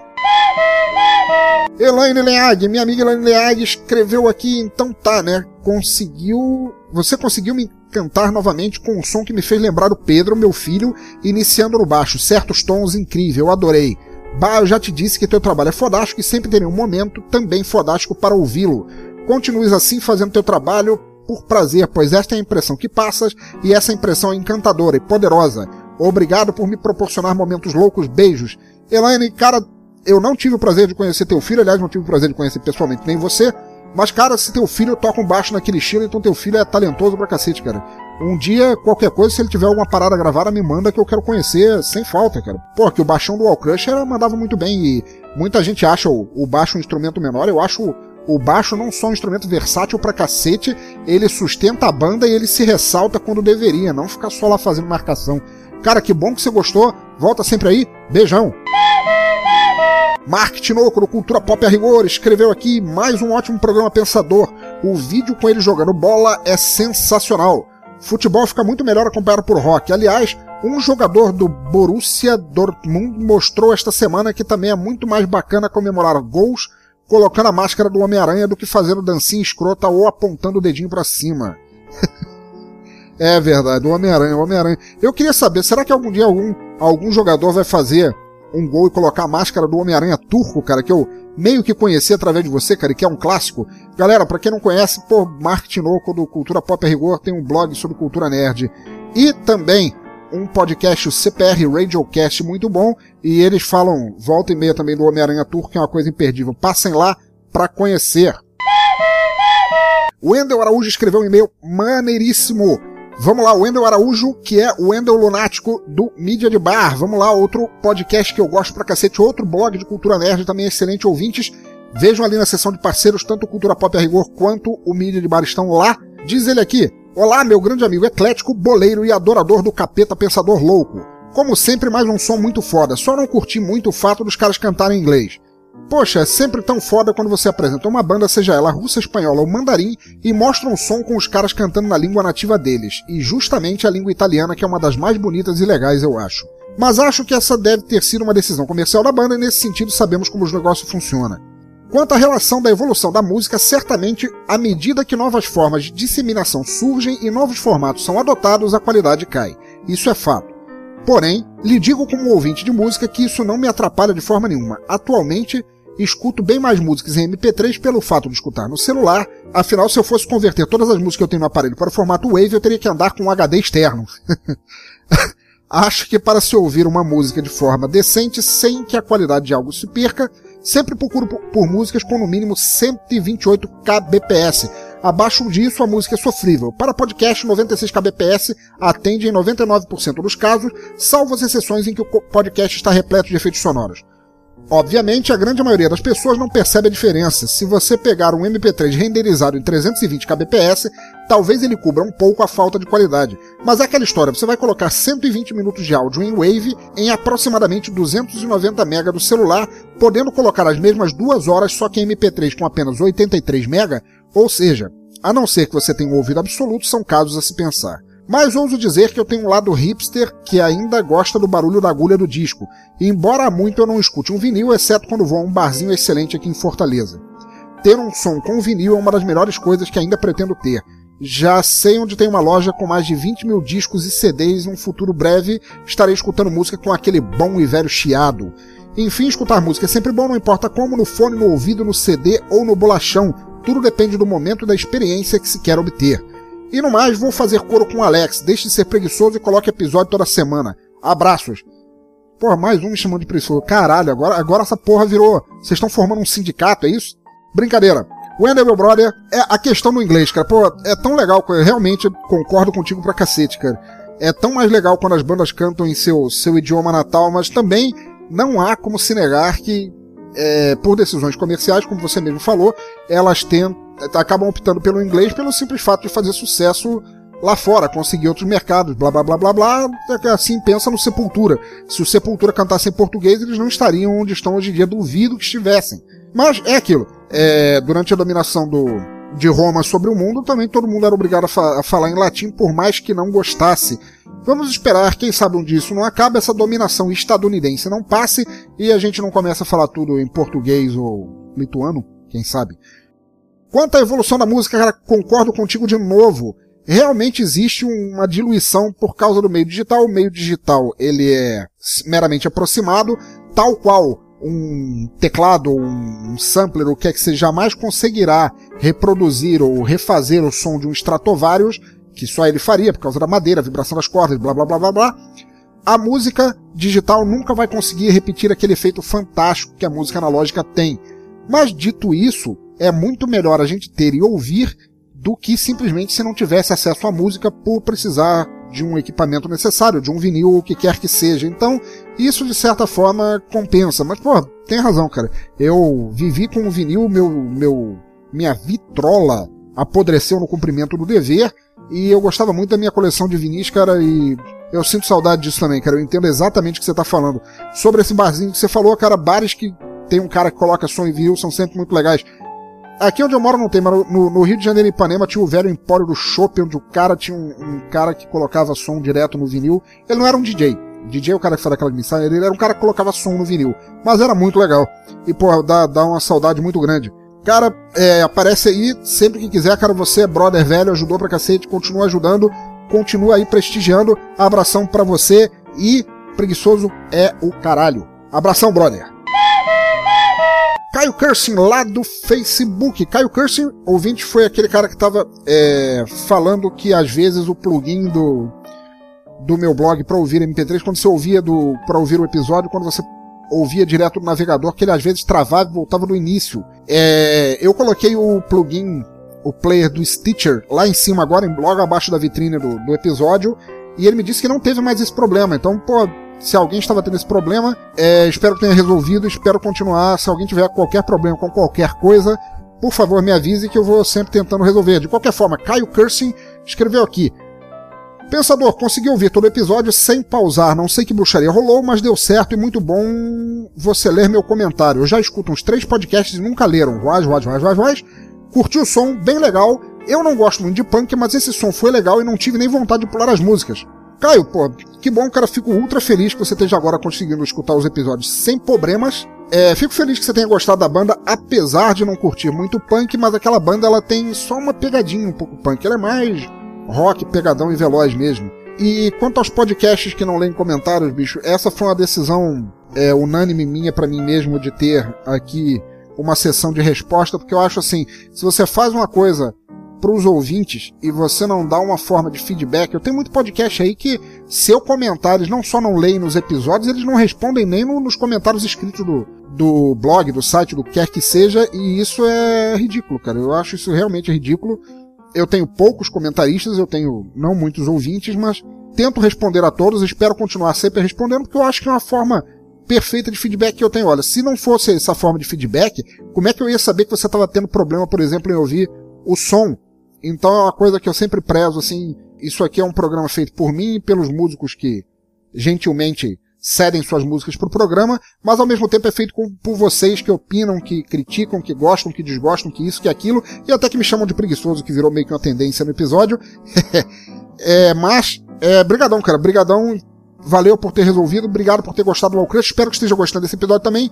Elaine Leag, minha amiga Elaine Leag escreveu aqui, então tá, né? Conseguiu. Você conseguiu me encantar novamente com um som que me fez lembrar do Pedro, meu filho, iniciando no baixo. Certos tons incrível, adorei. Bah, eu já te disse que teu trabalho é fodástico e sempre terei um momento também fodástico para ouvi-lo. Continues assim fazendo teu trabalho por prazer, pois esta é a impressão que passas e essa impressão é encantadora e poderosa. Obrigado por me proporcionar momentos loucos, beijos. Elaine, cara, eu não tive o prazer de conhecer teu filho, aliás, não tive o prazer de conhecer pessoalmente nem você, mas, cara, se teu filho toca um baixo naquele estilo, então teu filho é talentoso pra cacete, cara. Um dia, qualquer coisa, se ele tiver alguma parada gravada, me manda que eu quero conhecer sem falta, cara. Pô, que o baixão do All Crush era, mandava muito bem e muita gente acha o, o baixo um instrumento menor, eu acho o baixo não só um instrumento versátil pra cacete, ele sustenta a banda e ele se ressalta quando deveria, não ficar só lá fazendo marcação. Cara, que bom que você gostou. Volta sempre aí. Beijão. Mark Tinoco, do Cultura Pop a Rigor, escreveu aqui mais um ótimo programa pensador. O vídeo com ele jogando bola é sensacional. Futebol fica muito melhor acompanhado por rock. Aliás, um jogador do Borussia Dortmund mostrou esta semana que também é muito mais bacana comemorar gols colocando a máscara do Homem-Aranha do que fazendo dancinha escrota ou apontando o dedinho para cima. é verdade, o Homem-Aranha, o Homem-Aranha. Eu queria saber, será que algum dia algum, algum jogador vai fazer um gol e colocar a máscara do Homem-Aranha turco, cara, que eu meio que conheci através de você, cara, e que é um clássico. Galera, para quem não conhece, pô, Mark Tinoco do Cultura Pop a Rigor tem um blog sobre cultura nerd. E também um podcast, o CPR Radiocast, muito bom, e eles falam volta e meia também do Homem-Aranha Turco, que é uma coisa imperdível. Passem lá para conhecer. O Wendel Araújo escreveu um e-mail maneiríssimo. Vamos lá, o Wendel Araújo, que é o Wendel Lunático do Mídia de Bar. Vamos lá, outro podcast que eu gosto pra cacete, outro blog de cultura nerd, também excelente ouvintes. Vejam ali na seção de parceiros, tanto Cultura Pop a Rigor quanto o Mídia de Bar estão lá. Diz ele aqui, Olá, meu grande amigo eclético, boleiro e adorador do capeta pensador louco. Como sempre, mais um som muito foda, só não curti muito o fato dos caras cantarem em inglês. Poxa, é sempre tão foda quando você apresenta uma banda, seja ela russa, espanhola ou mandarim, e mostra um som com os caras cantando na língua nativa deles, e justamente a língua italiana, que é uma das mais bonitas e legais, eu acho. Mas acho que essa deve ter sido uma decisão comercial da banda, e nesse sentido sabemos como os negócios funcionam. Quanto à relação da evolução da música, certamente, à medida que novas formas de disseminação surgem e novos formatos são adotados, a qualidade cai. Isso é fato. Porém, lhe digo como ouvinte de música que isso não me atrapalha de forma nenhuma. Atualmente, escuto bem mais músicas em MP3 pelo fato de escutar no celular, afinal, se eu fosse converter todas as músicas que eu tenho no aparelho para o formato Wave, eu teria que andar com um HD externo. Acho que para se ouvir uma música de forma decente, sem que a qualidade de algo se perca, Sempre procuro por, músicas com no mínimo 128 kbps. Abaixo disso, a música é sofrível. Para podcast, 96 kbps atende em 99% dos casos, salvo as exceções em que o podcast está repleto de efeitos sonoros. Obviamente, a grande maioria das pessoas não percebe a diferença. Se você pegar um MP3 renderizado em 320 kbps, talvez ele cubra um pouco a falta de qualidade. Mas é aquela história, você vai colocar 120 minutos de áudio em Wave em aproximadamente 290 MB do celular, podendo colocar as mesmas duas horas só que em MP3 com apenas 83 MB, ou seja, a não ser que você tenha um ouvido absoluto, são casos a se pensar. Mas ouso dizer que eu tenho um lado hipster que ainda gosta do barulho da agulha do disco, e embora muito eu não escute um vinil, exceto quando vou a um barzinho excelente aqui em Fortaleza. Ter um som com vinil é uma das melhores coisas que ainda pretendo ter. Já sei onde tem uma loja com mais de 20 mil discos e CDs e num futuro breve estarei escutando música com aquele bom e velho chiado. Enfim, escutar música é sempre bom, não importa como, no fone, no ouvido, no CD ou no bolachão. Tudo depende do momento e da experiência que se quer obter. E no mais, vou fazer coro com o Alex. Deixe de ser preguiçoso e coloque episódio toda semana. Abraços. Porra, mais um me chamando de preguiçoso. Caralho, agora, agora essa porra virou. Vocês estão formando um sindicato, é isso? Brincadeira. Wendell, meu brother, é a questão do inglês, cara. Pô, é tão legal, eu realmente concordo contigo pra cacete, cara. É tão mais legal quando as bandas cantam em seu, seu idioma natal, mas também não há como se negar que, é, por decisões comerciais, como você mesmo falou, elas tentam, acabam optando pelo inglês pelo simples fato de fazer sucesso lá fora, conseguir outros mercados, blá blá blá blá blá. Assim pensa no Sepultura. Se o Sepultura cantasse em português, eles não estariam onde estão hoje em dia, duvido que estivessem. Mas é aquilo. É, durante a dominação do, de Roma sobre o mundo, também todo mundo era obrigado a, fa a, falar em latim, por mais que não gostasse. Vamos esperar, quem sabe um dia isso não acaba, essa dominação estadunidense não passe e a gente não começa a falar tudo em português ou lituano, quem sabe. Quanto à evolução da música, cara, concordo contigo de novo. Realmente existe uma diluição por causa do meio digital. O meio digital ele é meramente aproximado, tal qual um teclado ou um sampler, o que é que você jamais conseguirá reproduzir ou refazer o som de um Stratovarius, que só ele faria por causa da madeira, vibração das cordas, blá blá blá blá blá. A música digital nunca vai conseguir repetir aquele efeito fantástico que a música analógica tem. Mas dito isso, é muito melhor a gente ter e ouvir do que simplesmente se não tivesse acesso à música por precisar de um equipamento necessário, de um vinil ou o que quer que seja. Então, isso de certa forma compensa. Mas, pô, tem razão, cara. Eu vivi com o vinil, meu, meu, minha vitrola apodreceu no cumprimento do dever, e eu gostava muito da minha coleção de vinis, cara, e eu sinto saudade disso também, cara. Eu entendo exatamente o que você tá falando. Sobre esse barzinho que você falou, cara, bares que tem um cara que coloca som em vinil são sempre muito legais. Aqui onde eu moro não tem, mas no, no Rio de Janeiro e Ipanema tinha o velho empório do Chopp, onde o cara tinha um, um, cara que colocava som direto no vinil. Ele não era um DJ. DJ é o cara que faz aquela mensagem, ele era um cara que colocava som no vinil. Mas era muito legal. E, pô, dá, dá uma saudade muito grande. Cara, é, aparece aí sempre que quiser, cara. Você é brother velho, ajudou pra cacete, continua ajudando, continua aí prestigiando. Abração pra você e preguiçoso é o caralho. Abração, brother. Caio Cursing, lá do Facebook. Caio Cursing, ouvinte, foi aquele cara que tava é, falando que às vezes o plugin do, do meu blog para ouvir MP3, quando você ouvia do para ouvir o episódio, quando você ouvia direto do navegador, que ele às vezes travava e voltava do início. É, eu coloquei o plugin, o player do Stitcher, lá em cima agora, logo abaixo da vitrine do, do episódio, e ele me disse que não teve mais esse problema. Então, pô, se alguém estava tendo esse problema, é, espero que tenha resolvido, espero continuar. Se alguém tiver qualquer problema com qualquer coisa, por favor me avise que eu vou sempre tentando resolver. De qualquer forma, Caio Cursing escreveu aqui. Pensador, consegui ouvir todo o episódio sem pausar. Não sei que bruxaria rolou, mas deu certo e muito bom você ler meu comentário. Eu já escuto uns três podcasts e nunca leram. Voz, voz, voz, voz, voz. Curti o som, bem legal. Eu não gosto muito de punk, mas esse som foi legal e não tive nem vontade de pular as músicas. Caio, pô, que bom, cara. Fico ultra feliz que você esteja agora conseguindo escutar os episódios sem problemas. É, fico feliz que você tenha gostado da banda, apesar de não curtir muito punk, mas aquela banda ela tem só uma pegadinha um pouco punk. Ela é mais rock, pegadão e veloz mesmo. E quanto aos podcasts que não leem comentários, bicho, essa foi uma decisão é, unânime minha para mim mesmo de ter aqui uma sessão de resposta, porque eu acho assim, se você faz uma coisa para os ouvintes e você não dá uma forma de feedback, eu tenho muito podcast aí que seu comentário eles não só não leem nos episódios, eles não respondem nem no, nos comentários escritos do, do blog, do site, do que quer que seja, e isso é ridículo, cara. Eu acho isso realmente ridículo. Eu tenho poucos comentaristas, eu tenho não muitos ouvintes, mas tento responder a todos, espero continuar sempre respondendo, porque eu acho que é uma forma perfeita de feedback que eu tenho. Olha, se não fosse essa forma de feedback, como é que eu ia saber que você estava tendo problema, por exemplo, em ouvir o som? Então é uma coisa que eu sempre prezo, assim, isso aqui é um programa feito por mim e pelos músicos que gentilmente cedem suas músicas pro programa, mas ao mesmo tempo é feito por vocês que opinam, que criticam, que gostam, que desgostam, que isso, que aquilo, e até que me chamam de preguiçoso, que virou meio que uma tendência no episódio. é, mas, é, brigadão, cara, brigadão, valeu por ter resolvido, obrigado por ter gostado do Lowcrush, espero que esteja gostando desse episódio também,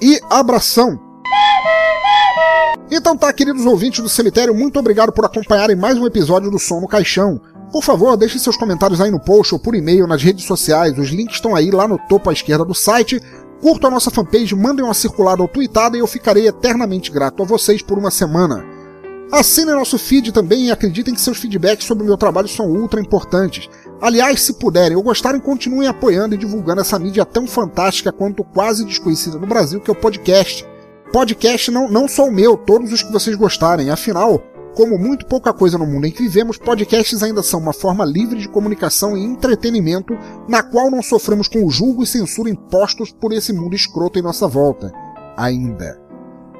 e abração! Então tá, queridos ouvintes do cemitério, muito obrigado por acompanharem mais um episódio do Som no Caixão. Por favor, deixe seus comentários aí no post ou por e-mail nas redes sociais, os links estão aí lá no topo à esquerda do site. Curtam a nossa fanpage, mandem uma circulada ou tweetada e eu ficarei eternamente grato a vocês por uma semana. Assinem nosso feed também e acreditem que seus feedbacks sobre o meu trabalho são ultra importantes. Aliás, se puderem ou gostarem, continuem apoiando e divulgando essa mídia tão fantástica quanto quase desconhecida no Brasil, que é o podcast. Podcast não, não só o meu, todos os que vocês gostarem. Afinal, como muito pouca coisa no mundo em que vivemos, podcasts ainda são uma forma livre de comunicação e entretenimento na qual não sofremos com o julgo e censura impostos por esse mundo escroto em nossa volta. Ainda.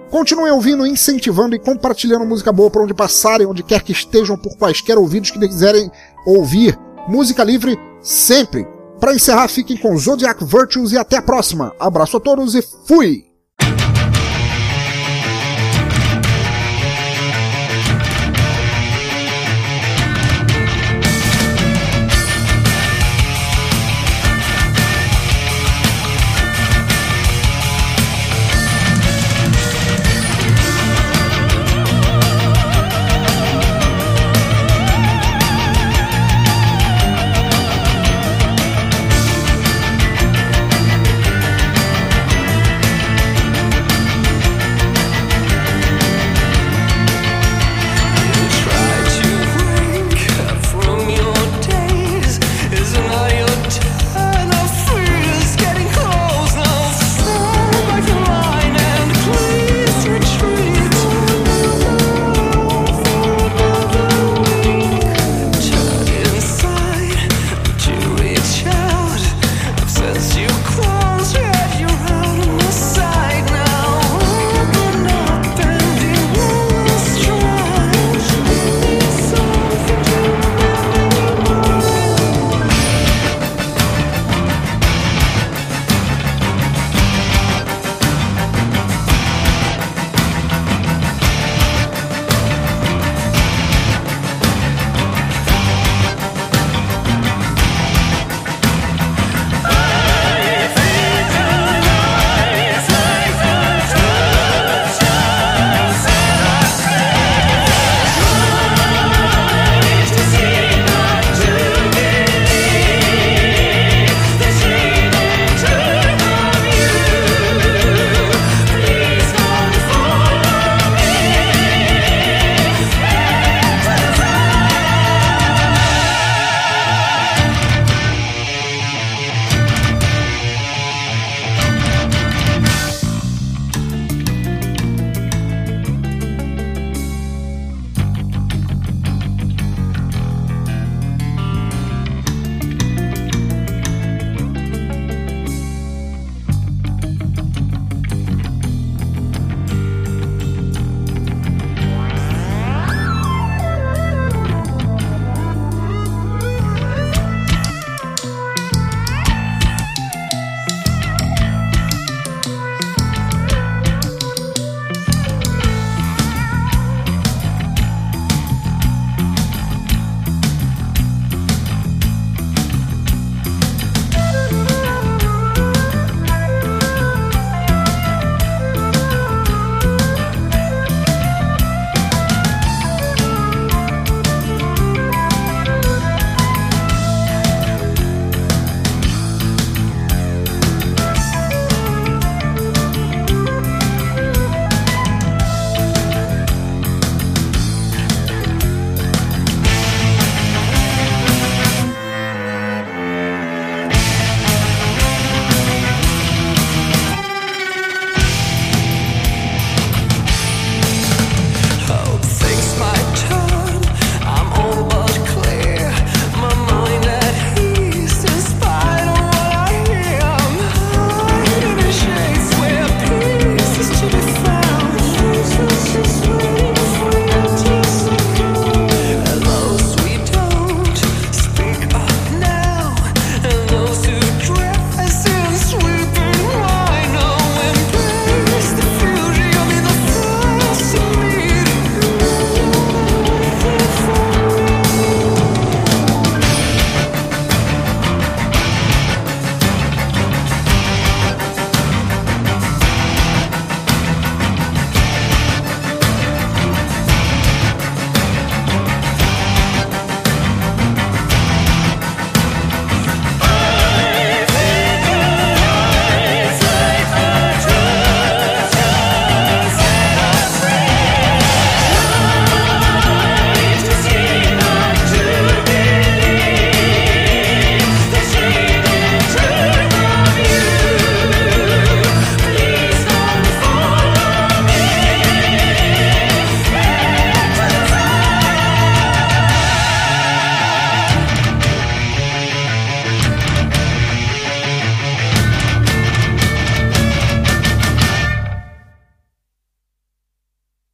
Continuem ouvindo, incentivando e compartilhando música boa por onde passarem, onde quer que estejam, por quaisquer ouvidos que quiserem ouvir. Música livre sempre. Para encerrar, fiquem com Zodiac Virtues e até a próxima. Abraço a todos e fui!